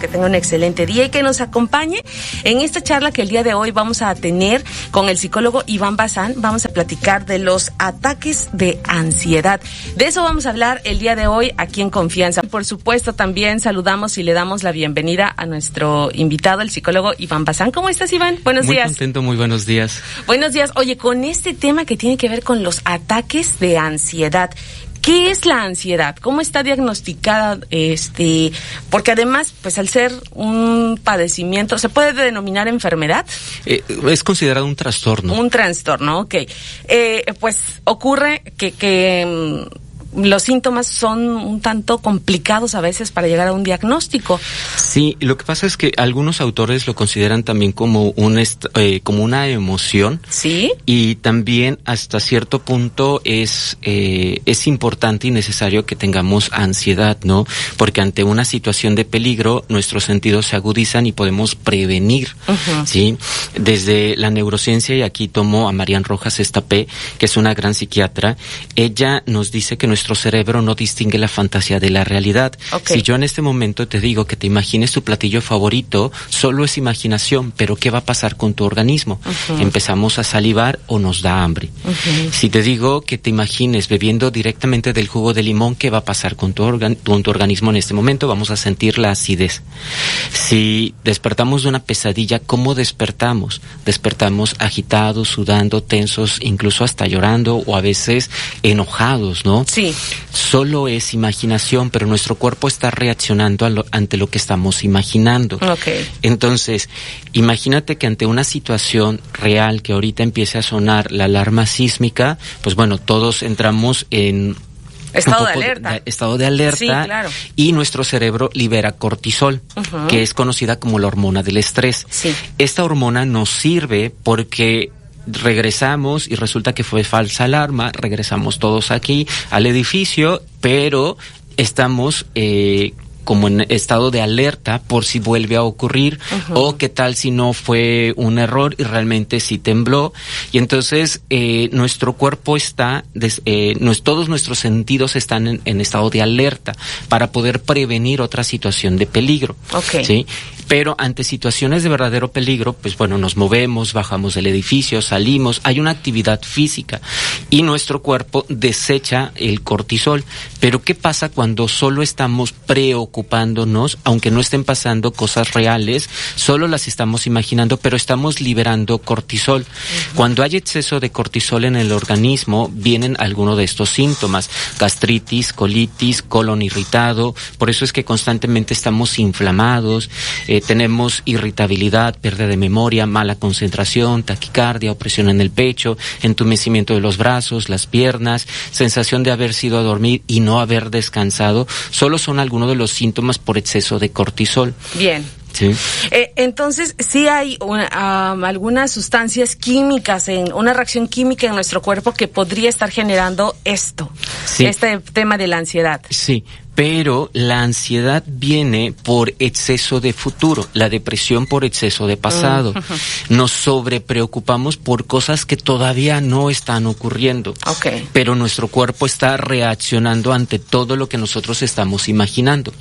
que tenga un excelente día y que nos acompañe en esta charla que el día de hoy vamos a tener con el psicólogo Iván Bazán. Vamos a platicar de los ataques de ansiedad. De eso vamos a hablar el día de hoy aquí en Confianza. Por supuesto, también saludamos y le damos la bienvenida a nuestro invitado, el psicólogo Iván Bazán. ¿Cómo estás, Iván? Buenos días. Muy contento, muy buenos días. Buenos días. Oye, con este tema que tiene que ver con los ataques de ansiedad. ¿Qué es la ansiedad? ¿Cómo está diagnosticada? Este, porque además, pues al ser un padecimiento, ¿se puede denominar enfermedad? Eh, es considerado un trastorno. Un trastorno, ok. Eh, pues ocurre que, que mm, los síntomas son un tanto complicados a veces para llegar a un diagnóstico. Sí, lo que pasa es que algunos autores lo consideran también como un eh, como una emoción. Sí. Y también hasta cierto punto es eh, es importante y necesario que tengamos ansiedad, ¿no? Porque ante una situación de peligro nuestros sentidos se agudizan y podemos prevenir, ¿sí? Desde la neurociencia y aquí tomo a Marian Rojas Estapé, que es una gran psiquiatra, ella nos dice que nuestro cerebro no distingue la fantasía de la realidad. Si yo en este momento te digo que te imagines tu platillo favorito, solo es imaginación, pero ¿qué va a pasar con tu organismo? Empezamos a salivar o nos da hambre. Si te digo que te imagines bebiendo directamente del jugo de limón, ¿qué va a pasar con tu, con tu organismo en este momento? Vamos a sentir la acidez. Si despertamos de una pesadilla, ¿cómo despertamos? Despertamos agitados, sudando, tensos, incluso hasta llorando o a veces enojados, ¿no? Sí. Solo es imaginación, pero nuestro cuerpo está reaccionando ante lo que estamos imaginando. Entonces, imagínate que ante una situación real que ahorita empiece a sonar la alarma sísmica, pues bueno, todos entramos en Estado de alerta. estado de alerta. Y nuestro cerebro libera cortisol, que es conocida como la hormona del estrés. Esta hormona nos sirve porque regresamos y resulta que fue falsa alarma, regresamos todos aquí al edificio, pero estamos eh, como en estado de alerta por si vuelve a ocurrir o qué tal si no fue un error y realmente sí tembló. Y entonces eh, nuestro cuerpo está eh, todos nuestros sentidos están en, en, estado de alerta para poder prevenir otra situación de peligro ¿sí? Pero ante situaciones de verdadero peligro pues bueno nos movemos bajamos del edificio salimos hay una actividad física y nuestro cuerpo desecha el cortisol. Pero qué pasa cuando solo estamos preocupados ocupándonos, aunque no estén pasando cosas reales, solo las estamos imaginando, pero estamos liberando cortisol. Cuando hay exceso de cortisol en el organismo, vienen algunos de estos síntomas, gastritis, colitis, colon irritado, por eso es que constantemente estamos inflamados, eh, tenemos irritabilidad, pérdida de memoria, mala concentración, taquicardia, opresión en el pecho, entumecimiento de los brazos, las piernas, sensación de haber sido a dormir y no haber descansado, solo son algunos de los síntomas por exceso de cortisol. Bien. Sí. Eh, entonces, sí hay algunas sustancias químicas, en una reacción química en nuestro cuerpo que podría estar generando esto, este tema de la ansiedad. Sí, pero la ansiedad viene por exceso de futuro, la depresión por exceso de pasado. Mm. Nos sobrepreocupamos por cosas que todavía no están ocurriendo. Pero nuestro cuerpo está reaccionando ante todo lo que nosotros estamos imaginando.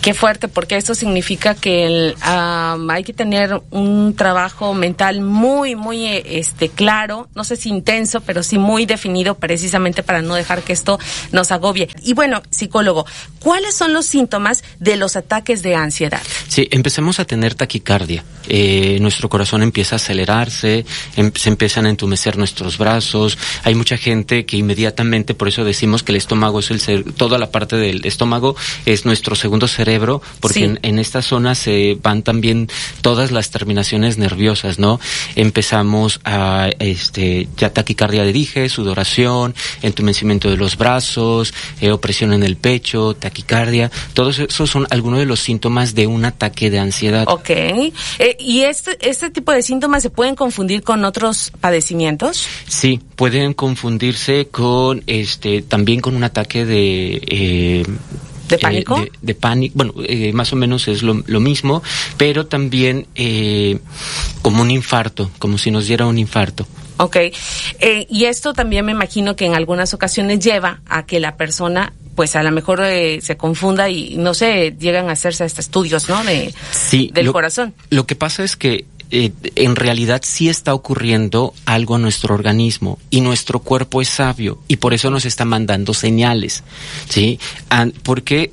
Qué fuerte, porque eso significa que hay que tener un trabajo mental muy, muy este claro, no sé si intenso, pero sí muy definido precisamente para no dejar que esto nos agobie. Y bueno, psicólogo, ¿Cuáles son los síntomas de los ataques de ansiedad? Sí, empecemos a tener taquicardia. Eh, nuestro corazón empieza a acelerarse, em, se empiezan a entumecer nuestros brazos. Hay mucha gente que inmediatamente, por eso decimos que el estómago es el toda la parte del estómago es nuestro segundo cerebro, porque en, esta zona se van también todas las terminaciones nerviosas, ¿no? Empezamos a, este, ya taquicardia de dije, sudoración, entumecimiento de los brazos, eh, opresión en el pecho, taquicardia, todos esos son algunos de los síntomas de un ataque de ansiedad. Ok. Eh, ¿Y este, este tipo de síntomas se pueden confundir con otros padecimientos? Sí, pueden confundirse con este también con un ataque de eh, ¿De pánico? de, pánico, bueno, eh, más o menos es lo, lo mismo, pero también eh, como un infarto, como si nos diera un infarto. Ok, eh, y esto también me imagino que en algunas ocasiones lleva a que la persona pues a lo mejor eh, se confunda y no sé, llegan a hacerse hasta estudios, ¿no? De, sí, del corazón. Lo que pasa es que eh, en realidad sí está ocurriendo algo a nuestro organismo y nuestro cuerpo es sabio y por eso nos está mandando señales, ¿sí? ¿Por qué?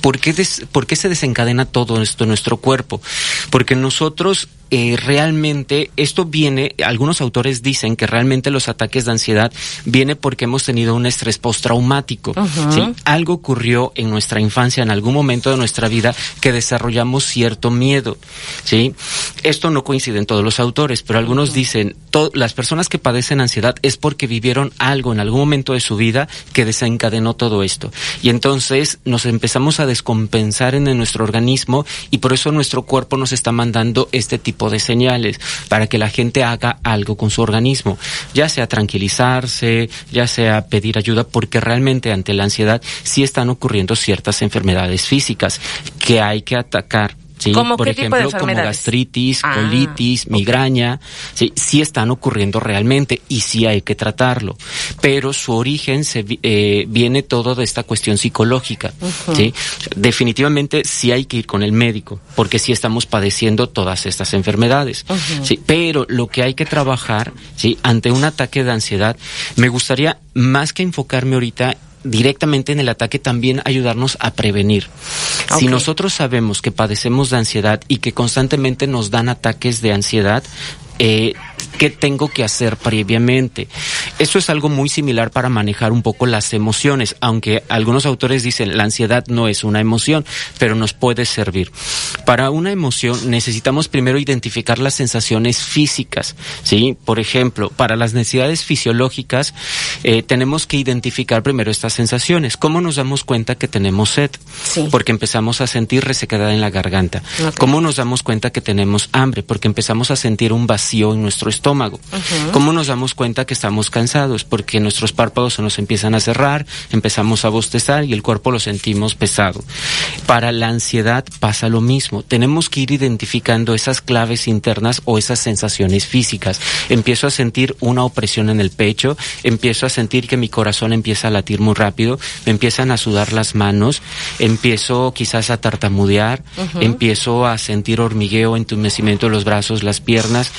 ¿Por qué, ¿Por qué se desencadena todo esto en nuestro cuerpo? Porque nosotros eh, realmente esto viene, algunos autores dicen que realmente los ataques de ansiedad viene porque hemos tenido un estrés postraumático. Algo ocurrió en nuestra infancia, en algún momento de nuestra vida, que desarrollamos cierto miedo. ¿sí? Esto no coincide en todos los autores, pero algunos dicen, las personas que padecen ansiedad es porque vivieron algo en algún momento de su vida que desencadenó todo esto. Y entonces nos empezamos a descompensar en nuestro organismo y por eso nuestro cuerpo nos está mandando este tipo de señales para que la gente haga algo con su organismo, ya sea tranquilizarse, ya sea pedir ayuda, porque realmente ante la ansiedad sí están ocurriendo ciertas enfermedades físicas que hay que atacar por ejemplo, como gastritis, ah, colitis, migraña, sí, sí están ocurriendo realmente y sí hay que tratarlo. Pero su origen se, eh, viene todo de esta cuestión psicológica, ¿sí? Definitivamente sí hay que ir con el médico, porque sí estamos padeciendo todas estas enfermedades, ¿sí? Pero lo que hay que trabajar, ¿sí? Ante un ataque de ansiedad, me gustaría más que enfocarme ahorita directamente en el ataque también ayudarnos a prevenir. Si nosotros sabemos que padecemos de ansiedad y que constantemente nos dan ataques de ansiedad, eh, qué tengo que hacer previamente. Eso es algo muy similar para manejar un poco las emociones, aunque algunos autores dicen la ansiedad no es una emoción, pero nos puede servir. Para una emoción necesitamos primero identificar las sensaciones físicas, ¿sí? Por ejemplo, para las necesidades fisiológicas eh, tenemos que identificar primero estas sensaciones. ¿Cómo nos damos cuenta que tenemos sed? Porque empezamos a sentir resecada en la garganta. ¿Cómo nos damos cuenta que tenemos hambre? Porque empezamos a sentir un vacío en nuestro estómago. ¿Cómo nos damos cuenta que estamos cansados? Porque nuestros párpados se nos empiezan a cerrar, empezamos a bostezar y el cuerpo lo sentimos pesado. Para la ansiedad pasa lo mismo. Tenemos que ir identificando esas claves internas o esas sensaciones físicas. Empiezo a sentir una opresión en el pecho, empiezo a sentir que mi corazón empieza a latir muy rápido, me empiezan a sudar las manos, empiezo quizás a tartamudear, empiezo a sentir hormigueo, entumecimiento de los brazos, las piernas.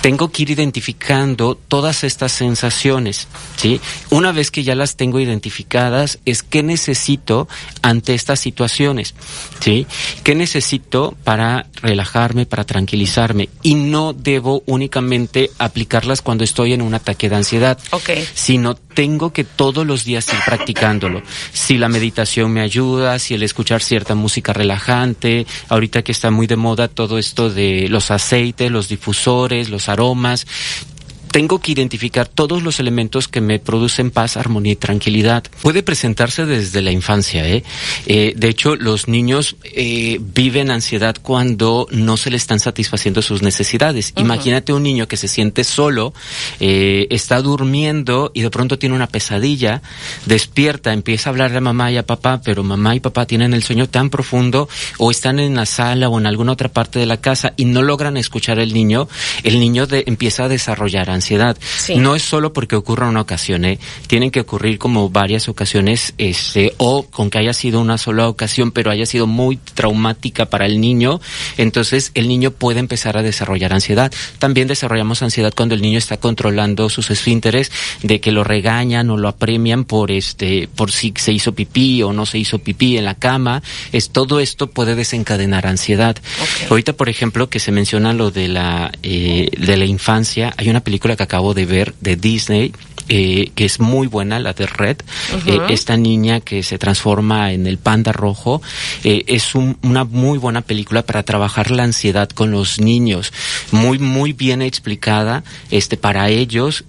Tengo que ir identificando todas estas sensaciones, ¿sí? Una vez que ya las tengo identificadas, es qué necesito ante estas situaciones, ¿sí? ¿Qué necesito para relajarme, para tranquilizarme? Y no debo únicamente aplicarlas cuando estoy en un ataque de ansiedad, sino tengo que todos los días ir practicándolo. Si la meditación me ayuda, si el escuchar cierta música relajante, ahorita que está muy de moda todo esto de los aceites, los difusores, los aromas, tengo que identificar todos los elementos que me producen paz, armonía y tranquilidad. Puede presentarse desde la infancia, ¿eh? eh de hecho, los niños eh, viven ansiedad cuando no se le están satisfaciendo sus necesidades. Imagínate un niño que se siente solo, eh, está durmiendo y de pronto tiene una pesadilla, despierta, empieza a hablar a mamá y a papá, pero mamá y papá tienen el sueño tan profundo o están en la sala o en alguna otra parte de la casa y no logran escuchar al niño, el niño de, empieza a desarrollar ansiedad ansiedad. No es solo porque ocurra una ocasión, ¿eh? tienen que ocurrir como varias ocasiones, este, o con que haya sido una sola ocasión, pero haya sido muy traumática para el niño, entonces el niño puede empezar a desarrollar ansiedad. También desarrollamos ansiedad cuando el niño está controlando sus esfínteres, de que lo regañan o lo apremian por este, por si se hizo pipí o no se hizo pipí en la cama. Es todo esto puede desencadenar ansiedad. Ahorita, por ejemplo, que se menciona lo de la eh, de la infancia, hay una película que acabo de ver de Disney, eh, que es muy buena, la de Red. Eh, esta niña que se transforma en el panda rojo eh, es una muy buena película para trabajar la ansiedad con los niños. Muy, muy bien explicada este, para ellos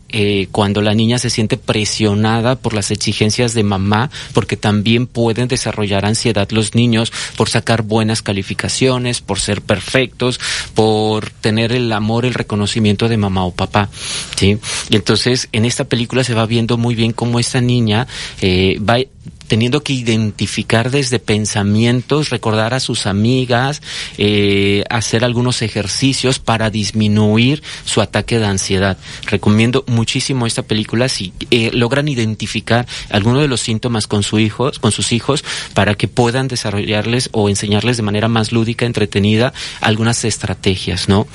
cuando la niña se siente presionada por las exigencias de mamá, porque también pueden desarrollar ansiedad los niños por sacar buenas calificaciones, por ser perfectos, por tener el amor, el reconocimiento de mamá o papá. ¿Sí? Y entonces en esta película se va viendo muy bien cómo esta niña eh, va teniendo que identificar desde pensamientos, recordar a sus amigas, eh, hacer algunos ejercicios para disminuir su ataque de ansiedad. Recomiendo muchísimo esta película si eh, logran identificar algunos de los síntomas con su hijos, con sus hijos, para que puedan desarrollarles o enseñarles de manera más lúdica, entretenida, algunas estrategias, ¿no?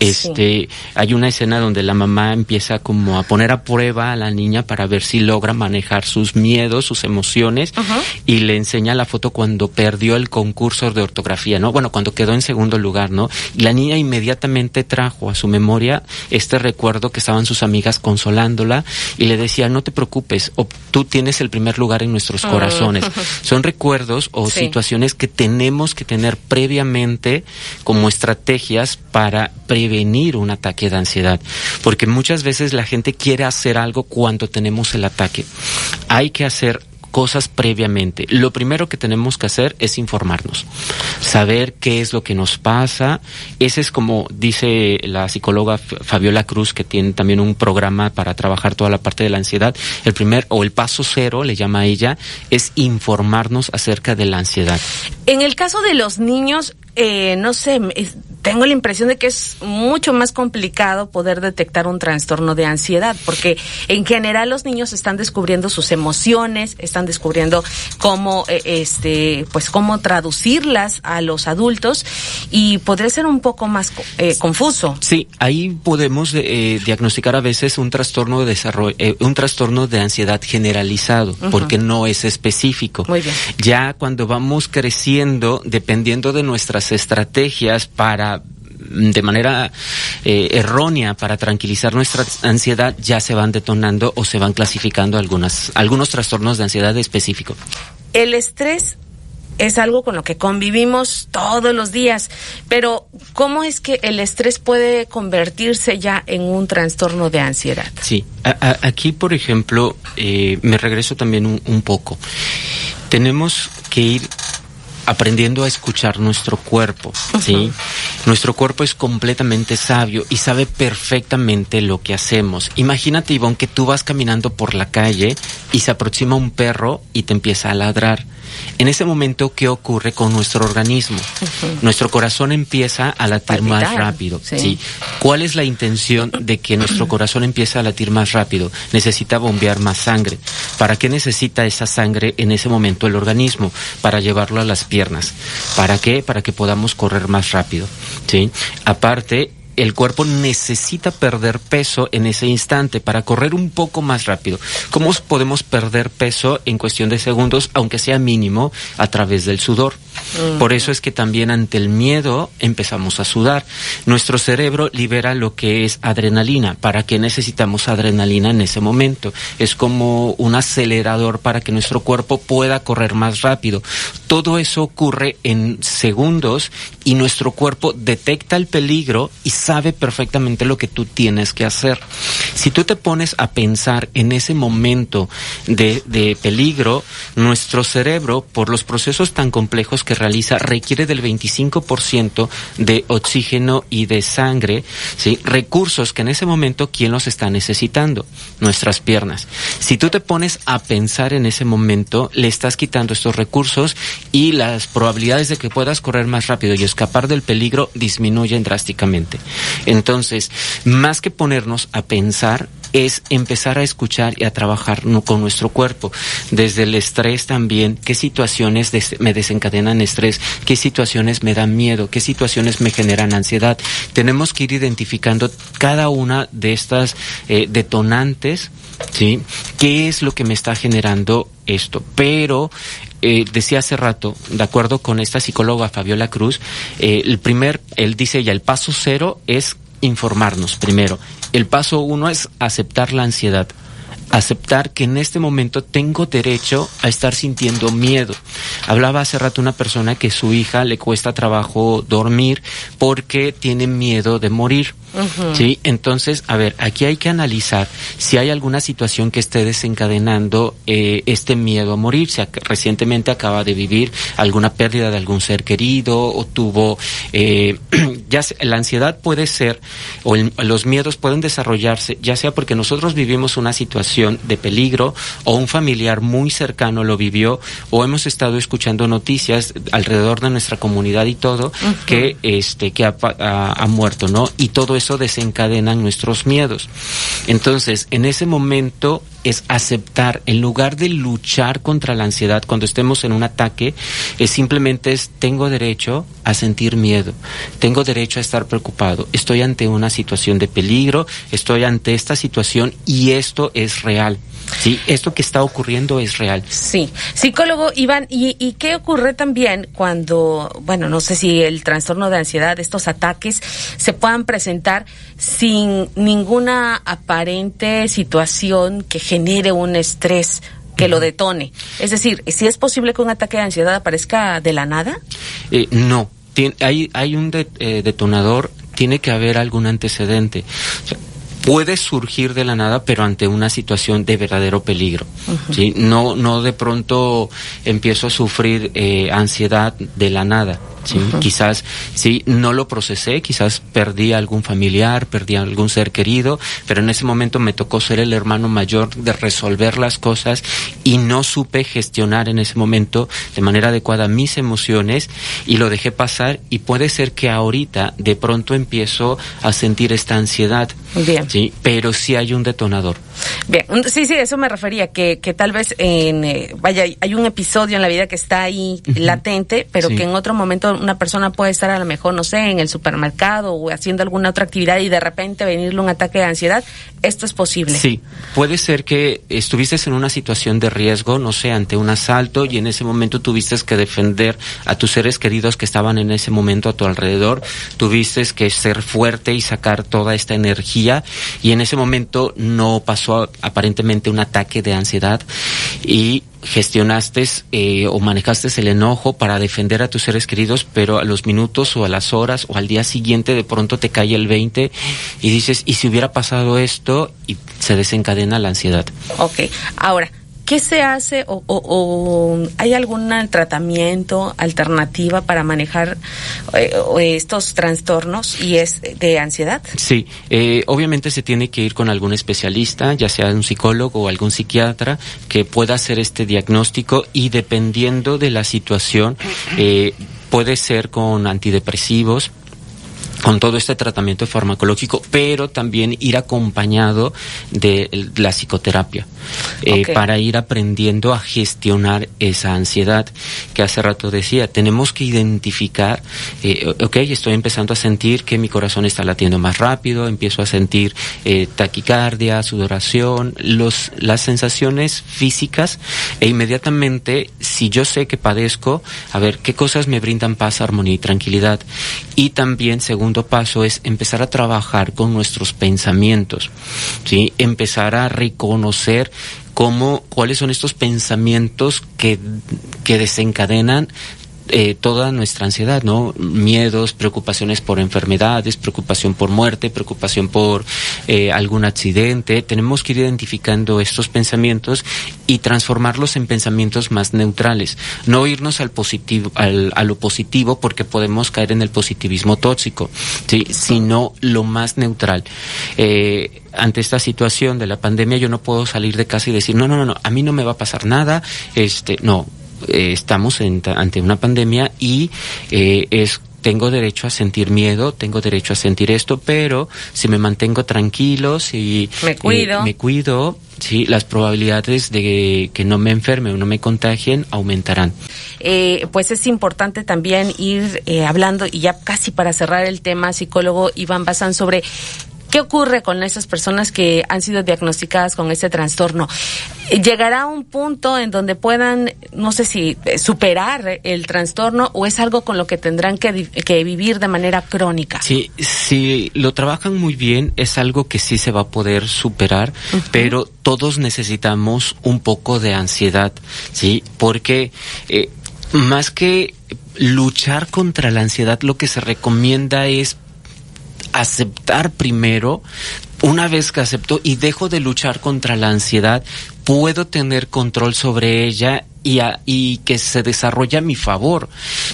Este, hay una escena donde la mamá empieza como a poner a prueba a la niña para ver si logra manejar sus miedos, sus emociones, y le enseña la foto cuando perdió el concurso de ortografía, ¿no? Bueno, cuando quedó en segundo lugar, ¿no? Y la niña inmediatamente trajo a su memoria este recuerdo que estaban sus amigas consolándola y le decía, no te preocupes, tú tienes el primer lugar en nuestros ah. corazones. Son recuerdos o situaciones que tenemos que tener previamente como estrategias para prevenir un ataque de ansiedad. Porque muchas veces la gente quiere hacer algo cuando tenemos el ataque. Hay que hacer cosas previamente. Lo primero que tenemos que hacer es informarnos, saber qué es lo que nos pasa. Ese es como dice la psicóloga Fabiola Cruz, que tiene también un programa para trabajar toda la parte de la ansiedad. El primer o el paso cero, le llama a ella, es informarnos acerca de la ansiedad. En el caso de los niños, eh, no sé, tengo la impresión de que es mucho más complicado poder detectar un trastorno de ansiedad, porque en general los niños están descubriendo sus emociones, están descubriendo cómo, eh, este, pues cómo traducirlas a los adultos y podría ser un poco más eh, confuso. Sí, ahí podemos eh, diagnosticar a veces un trastorno de desarrollo, un trastorno de ansiedad generalizado, porque no es específico. Muy bien. Ya cuando vamos creciendo, dependiendo de nuestras estrategias para de manera eh, errónea para tranquilizar nuestra ansiedad ya se van detonando o se van clasificando algunas algunos trastornos de ansiedad específico. El estrés es algo con lo que convivimos todos los días, pero ¿cómo es que el estrés puede convertirse ya en un trastorno de ansiedad? Sí, aquí por ejemplo, eh, me regreso también un poco. Tenemos que ir aprendiendo a escuchar nuestro cuerpo, ¿sí? Nuestro cuerpo es completamente sabio y sabe perfectamente lo que hacemos. Imagínate, Ivonne, que tú vas caminando por la calle y se aproxima un perro y te empieza a ladrar. En ese momento, ¿qué ocurre con nuestro organismo? Nuestro corazón empieza a latir más rápido. Sí. ¿Cuál es la intención de que nuestro corazón empiece a latir más rápido? Necesita bombear más sangre. ¿Para qué necesita esa sangre en ese momento el organismo? Para llevarlo a las piernas. ¿Para qué? Para que podamos correr más rápido. ¿sí? Aparte, el cuerpo necesita perder peso en ese instante para correr un poco más rápido. ¿Cómo podemos perder peso en cuestión de segundos, aunque sea mínimo, a través del sudor? Por eso es que también ante el miedo empezamos a sudar. Nuestro cerebro libera lo que es adrenalina. ¿Para qué necesitamos adrenalina en ese momento? Es como un acelerador para que nuestro cuerpo pueda correr más rápido. Todo eso ocurre en segundos y nuestro cuerpo detecta el peligro y sabe perfectamente lo que tú tienes que hacer. Si tú te pones a pensar en ese momento de, peligro, nuestro cerebro, por los procesos tan complejos que realiza, requiere del 25% de oxígeno y de sangre, recursos que en ese momento, ¿quién los está necesitando? Nuestras piernas. Si tú te pones a pensar en ese momento, le estás quitando estos recursos y las probabilidades de que puedas correr más rápido y escapar del peligro disminuyen drásticamente. Entonces, más que ponernos a pensar, es empezar a escuchar y a trabajar con nuestro cuerpo. Desde el estrés también, qué situaciones me desencadenan estrés, qué situaciones me dan miedo, qué situaciones me generan ansiedad. Tenemos que ir identificando cada una de estas eh, detonantes, ¿sí? ¿Qué es lo que me está generando esto? Pero eh, decía hace rato, de acuerdo con esta psicóloga Fabiola Cruz, eh, el primer, él dice ya, el paso cero es informarnos primero. El paso uno es aceptar la ansiedad. Aceptar que en este momento tengo derecho a estar sintiendo miedo. Hablaba hace rato una persona que su hija le cuesta trabajo dormir porque tiene miedo de morir. Sí, entonces, a ver, aquí hay que analizar si hay alguna situación que esté desencadenando eh, este miedo a morir. Si recientemente acaba de vivir alguna pérdida de algún ser querido o tuvo, eh, ya la ansiedad puede ser o los miedos pueden desarrollarse, ya sea porque nosotros vivimos una situación de peligro o un familiar muy cercano lo vivió o hemos estado escuchando noticias alrededor de nuestra comunidad y todo que este que ha, ha, muerto, ¿no? Y todo eso desencadena nuestros miedos. Entonces, en ese momento es aceptar, en lugar de luchar contra la ansiedad cuando estemos en un ataque, es simplemente es tengo derecho a sentir miedo, tengo derecho a estar preocupado, estoy ante una situación de peligro, estoy ante esta situación y esto es real. Sí, esto que está ocurriendo es real. Sí, psicólogo Iván, ¿y, ¿y, qué ocurre también cuando, bueno, no sé si el trastorno de ansiedad, estos ataques, se puedan presentar sin ninguna aparente situación que genere un estrés que lo detone? Es decir, ¿si es posible que un ataque de ansiedad aparezca de la nada? Eh, no, hay, hay un eh, detonador, tiene que haber algún antecedente puede surgir de la nada, pero ante una situación de verdadero peligro. ¿sí? No, no de pronto empiezo a sufrir eh, ansiedad de la nada. Quizás sí, no lo procesé, quizás perdí a algún familiar, perdí a algún ser querido, pero en ese momento me tocó ser el hermano mayor de resolver las cosas y no supe gestionar en ese momento de manera adecuada mis emociones y lo dejé pasar y puede ser que ahorita de pronto empiezo a sentir esta ansiedad. Bien. Sí, pero sí hay un detonador. Bien, sí, sí, eso me refería, que, que tal vez en, eh, vaya, hay un episodio en la vida que está ahí latente, pero que en otro momento una persona puede estar a lo mejor, no sé, en el supermercado o haciendo alguna otra actividad y de repente venirle un ataque de ansiedad. ¿Esto es posible? Sí, puede ser que estuviste en una situación de riesgo, no sé, ante un asalto y en ese momento tuviste que defender a tus seres queridos que estaban en ese momento a tu alrededor, tuviste que ser fuerte y sacar toda esta energía y en ese momento no pasó aparentemente un ataque de ansiedad y gestionaste eh, o manejaste el enojo para defender a tus seres queridos, pero a los minutos o a las horas o al día siguiente de pronto te cae el 20 y dices, ¿y si hubiera pasado esto? Y se desencadena la ansiedad. Ok, ahora, ¿Qué se hace o, hay algún tratamiento, alternativa para manejar eh, estos trastornos y es de ansiedad? Sí, eh, obviamente se tiene que ir con algún especialista, ya sea un psicólogo o algún psiquiatra, que pueda hacer este diagnóstico y dependiendo de la situación, eh, puede ser con antidepresivos, con todo este tratamiento farmacológico, pero también ir acompañado de la psicoterapia eh, para ir aprendiendo a gestionar esa ansiedad que hace rato decía. Tenemos que identificar, eh, ok, estoy empezando a sentir que mi corazón está latiendo más rápido, empiezo a sentir eh, taquicardia, sudoración, los, las sensaciones físicas e inmediatamente, si yo sé que padezco, a ver qué cosas me brindan paz, armonía y tranquilidad. Y también, según segundo paso es empezar a trabajar con nuestros pensamientos, ¿sí? Empezar a reconocer cómo, cuáles son estos pensamientos que, que desencadenan eh, toda nuestra ansiedad, ¿no? Miedos, preocupaciones por enfermedades, preocupación por muerte, preocupación por eh, algún accidente. Tenemos que ir identificando estos pensamientos y transformarlos en pensamientos más neutrales. No irnos al positivo, al, a lo positivo porque podemos caer en el positivismo tóxico, ¿sí? sino lo más neutral. Eh, ante esta situación de la pandemia yo no puedo salir de casa y decir, no, no, no, no, a mí no me va a pasar nada, este, no, eh, estamos ante una pandemia y eh, es tengo derecho a sentir miedo, tengo derecho a sentir esto, pero si me mantengo tranquilo, si me cuido, eh, me cuido sí, las probabilidades de que no me enferme o no me contagien aumentarán. pues es importante también ir hablando, y ya casi para cerrar el tema, psicólogo Iván Bazán, sobre ¿Qué ocurre con esas personas que han sido diagnosticadas con este trastorno? ¿Llegará a un punto en donde puedan, no sé si, eh, superar el trastorno o es algo con lo que tendrán que, vivir de manera crónica? Sí, si lo trabajan muy bien, es algo que sí se va a poder superar, pero todos necesitamos un poco de ansiedad, ¿sí? Porque eh, más que luchar contra la ansiedad, lo que se recomienda es aceptar primero una vez que acepto y dejo de luchar contra la ansiedad, puedo tener control sobre ella y, y que se desarrolle a mi favor.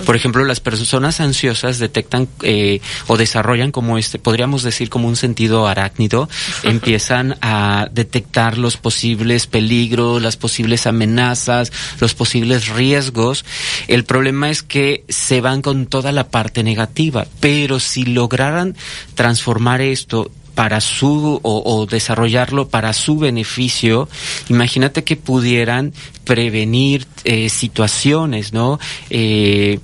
Por ejemplo, las personas ansiosas detectan eh, o desarrollan como este, podríamos decir como un sentido arácnido, empiezan a detectar los posibles peligros, las posibles amenazas, los posibles riesgos. El problema es que se van con toda la parte negativa, pero si lograran transformar esto para su o, desarrollarlo para su beneficio, imagínate que pudieran prevenir eh, situaciones, ¿no? Eh,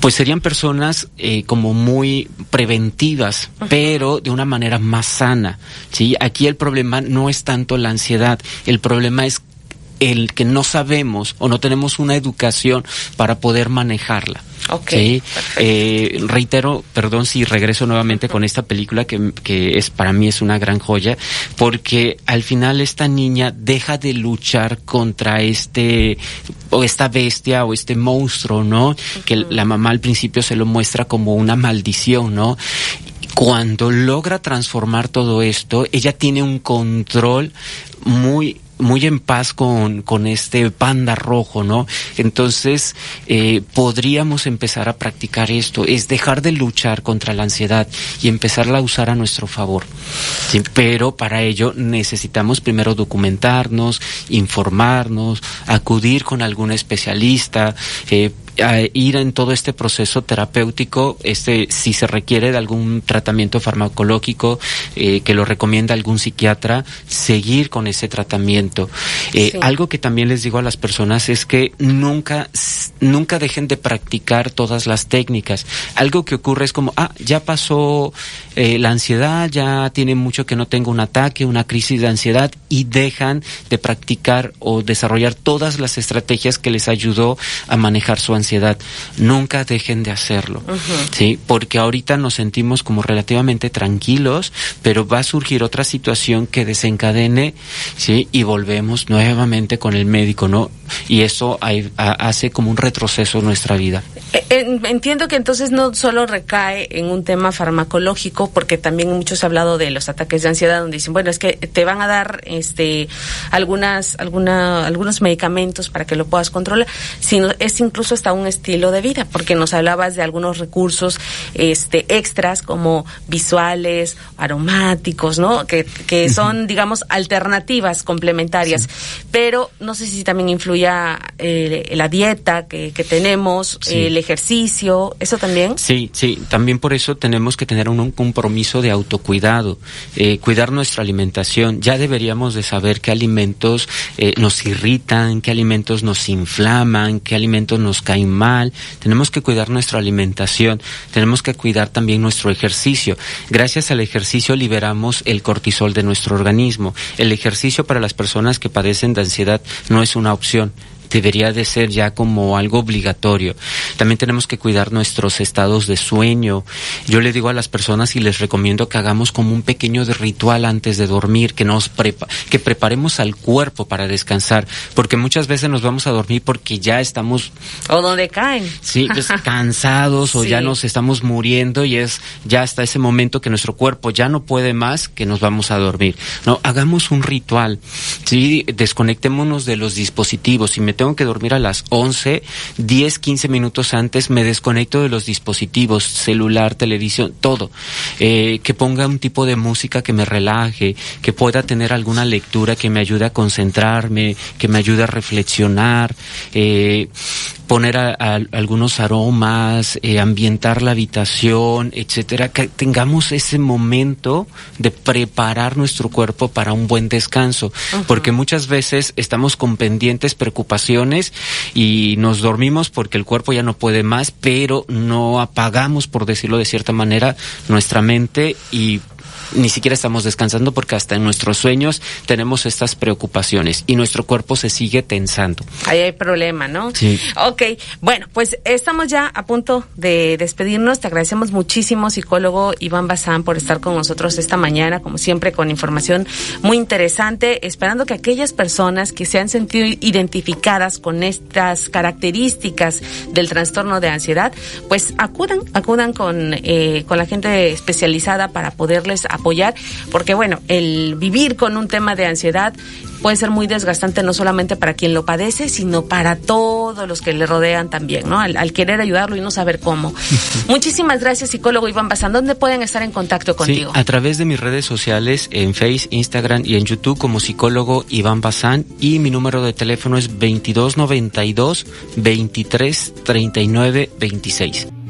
pues serían personas eh, como muy preventivas, pero de una manera más sana. ¿sí? Aquí el problema no es tanto la ansiedad, el problema es el que no sabemos o no tenemos una educación para poder manejarla. Okay, eh, reitero, perdón si regreso nuevamente con esta película que, que, es para mí es una gran joya, porque al final esta niña deja de luchar contra este o esta bestia o este monstruo, ¿no? Que la mamá al principio se lo muestra como una maldición, ¿no? Cuando logra transformar todo esto, ella tiene un control muy muy en paz con, con este panda rojo, ¿no? Entonces, eh, podríamos empezar a practicar esto, es dejar de luchar contra la ansiedad y empezarla a usar a nuestro favor. Pero para ello necesitamos primero documentarnos, informarnos, acudir con algún especialista, eh, ir en todo este proceso terapéutico, este, si se requiere de algún tratamiento farmacológico eh, que lo recomienda algún psiquiatra, seguir con ese tratamiento. Eh, algo que también les digo a las personas es que nunca, nunca dejen de practicar todas las técnicas. Algo que ocurre es como, ah, ya pasó eh, la ansiedad, ya tiene mucho que no tengo un ataque, una crisis de ansiedad y dejan de practicar o desarrollar todas las estrategias que les ayudó a manejar su ansiedad ansiedad, nunca dejen de hacerlo, ¿sí? Porque ahorita nos sentimos como relativamente tranquilos, pero va a surgir otra situación que desencadene, ¿sí? Y volvemos nuevamente con el médico, ¿no? Y eso hace como un retroceso en nuestra vida. Eh, entiendo que entonces no solo recae en un tema farmacológico, porque también muchos han hablado de los ataques de ansiedad, donde dicen, bueno, es que te van a dar este algunas, alguna, algunos medicamentos para que lo puedas controlar, sino es incluso hasta un estilo de vida, porque nos hablabas de algunos recursos este, extras como visuales, aromáticos, ¿no? Que, que son, digamos, alternativas complementarias. Pero no sé si también influya eh, la dieta que, que tenemos, el ejercicio, ¿eso también? Sí, sí, también por eso tenemos que tener un, compromiso de autocuidado, eh, cuidar nuestra alimentación. Ya deberíamos de saber qué alimentos eh, nos irritan, qué alimentos nos inflaman, qué alimentos nos caen mal, tenemos que cuidar nuestra alimentación, tenemos que cuidar también nuestro ejercicio. Gracias al ejercicio liberamos el cortisol de nuestro organismo. El ejercicio para las personas que padecen de ansiedad no es una opción, debería de ser ya como algo obligatorio. También tenemos que cuidar nuestros estados de sueño. Yo le digo a las personas y les recomiendo que hagamos como un pequeño ritual antes de dormir, que nos que preparemos al cuerpo para descansar, porque muchas veces nos vamos a dormir porque ya estamos o donde caen. Sí, pues, cansados o ya nos estamos muriendo y es ya hasta ese momento que nuestro cuerpo ya no puede más que nos vamos a dormir. No, hagamos un ritual. Sí, desconectémonos de los dispositivos y tengo que dormir a las 11, 10, 15 minutos antes me desconecto de los dispositivos, celular, televisión, todo. Eh, que ponga un tipo de música que me relaje, que pueda tener alguna lectura que me ayude a concentrarme, que me ayude a reflexionar. Eh, poner algunos aromas, eh, ambientar la habitación, etcétera, que tengamos ese momento de preparar nuestro cuerpo para un buen descanso, porque muchas veces estamos con pendientes preocupaciones y nos dormimos porque el cuerpo ya no puede más, pero no apagamos, por decirlo de cierta manera, nuestra mente y ni siquiera estamos descansando porque hasta en nuestros sueños tenemos estas preocupaciones y nuestro cuerpo se sigue tensando. Ahí hay problema, ¿no? Sí. Ok, bueno, pues estamos ya a punto de despedirnos. Te agradecemos muchísimo, psicólogo Iván Bazán, por estar con nosotros esta mañana, como siempre, con información muy interesante, esperando que aquellas personas que se han sentido identificadas con estas características del trastorno de ansiedad, pues acudan, acudan con, eh, con la gente especializada para poderles apoyar, porque bueno, el vivir con un tema de ansiedad puede ser muy desgastante no solamente para quien lo padece, sino para todos los que le rodean también, ¿no? Al, querer ayudarlo y no saber cómo. Muchísimas gracias, psicólogo Iván Bazán. ¿Dónde pueden estar en contacto contigo? Sí, a través de mis redes sociales, en Face, Instagram y en YouTube como psicólogo Iván Bazán y mi número de teléfono es 2292 23 39 26.